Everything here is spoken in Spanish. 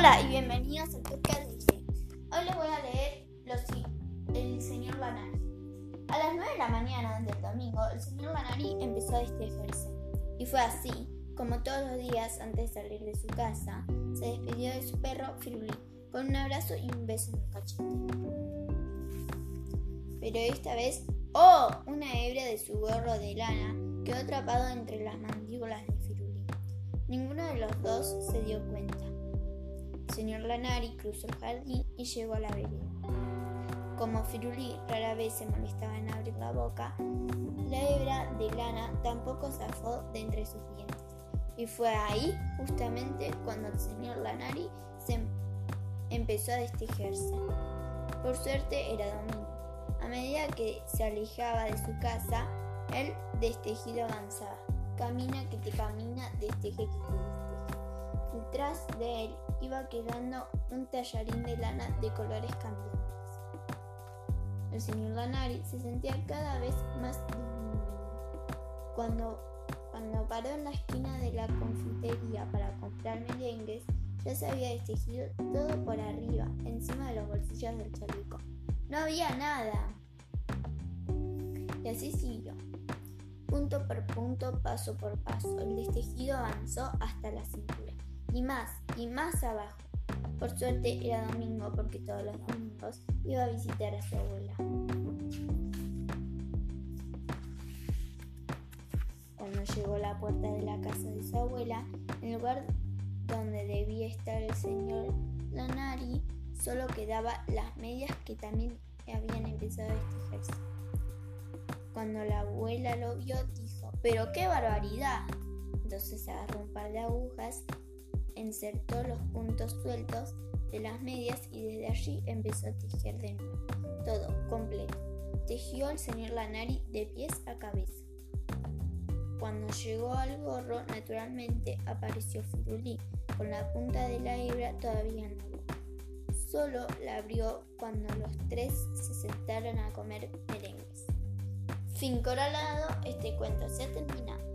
Hola y bienvenidos al podcast de. Hoy les voy a leer los, El señor Banari. A las 9 de la mañana del domingo, el señor Banari empezó a destejerse. Y fue así, como todos los días antes de salir de su casa, se despidió de su perro Firulí con un abrazo y un beso en el cachete. Pero esta vez, ¡oh! Una hebra de su gorro de lana quedó atrapado entre las mandíbulas de Firulí. Ninguno de los dos se dio cuenta. Señor Lanari cruzó el jardín y llegó a la vereda. Como Firulí rara vez se molestaba en abrir la boca, la hebra de lana tampoco zafó de entre sus dientes. Y fue ahí justamente cuando el señor Lanari se em-, empezó a destejerse. Por suerte era domingo. A medida que se alejaba de su casa, el destejido avanzaba. Camina que te camina, desteje que te desteje. Detrás de él iba quedando un tallarín de lana de colores cambiantes. El señor Lanari se sentía cada vez más Cuando, cuando paró en la esquina de la confitería para comprar merengues, ya se había destejido todo por arriba, encima de los bolsillos del chaleco. No había nada. Y así siguió. Punto por punto, paso por paso, el destejido avanzó hasta la cintura. Y más, y más abajo. Por suerte era domingo porque todos los domingos iba a visitar a su abuela. Cuando llegó a la puerta de la casa de su abuela, en el lugar donde debía estar el señor Lanari, solo quedaba las medias que también habían empezado a destejerse. Cuando la abuela lo vio, dijo, pero qué barbaridad. Entonces agarró un par de agujas, insertó los puntos sueltos de las medias y desde allí empezó a tejer de nuevo. Todo completo. Tejió el señor Lanari de pies a cabeza. Cuando llegó al gorro, naturalmente apareció Firulí, con la punta de la hebra todavía en la boca. Solo la abrió cuando los tres se sentaron a comer merengues. Fin coralado, este cuento se ha terminado.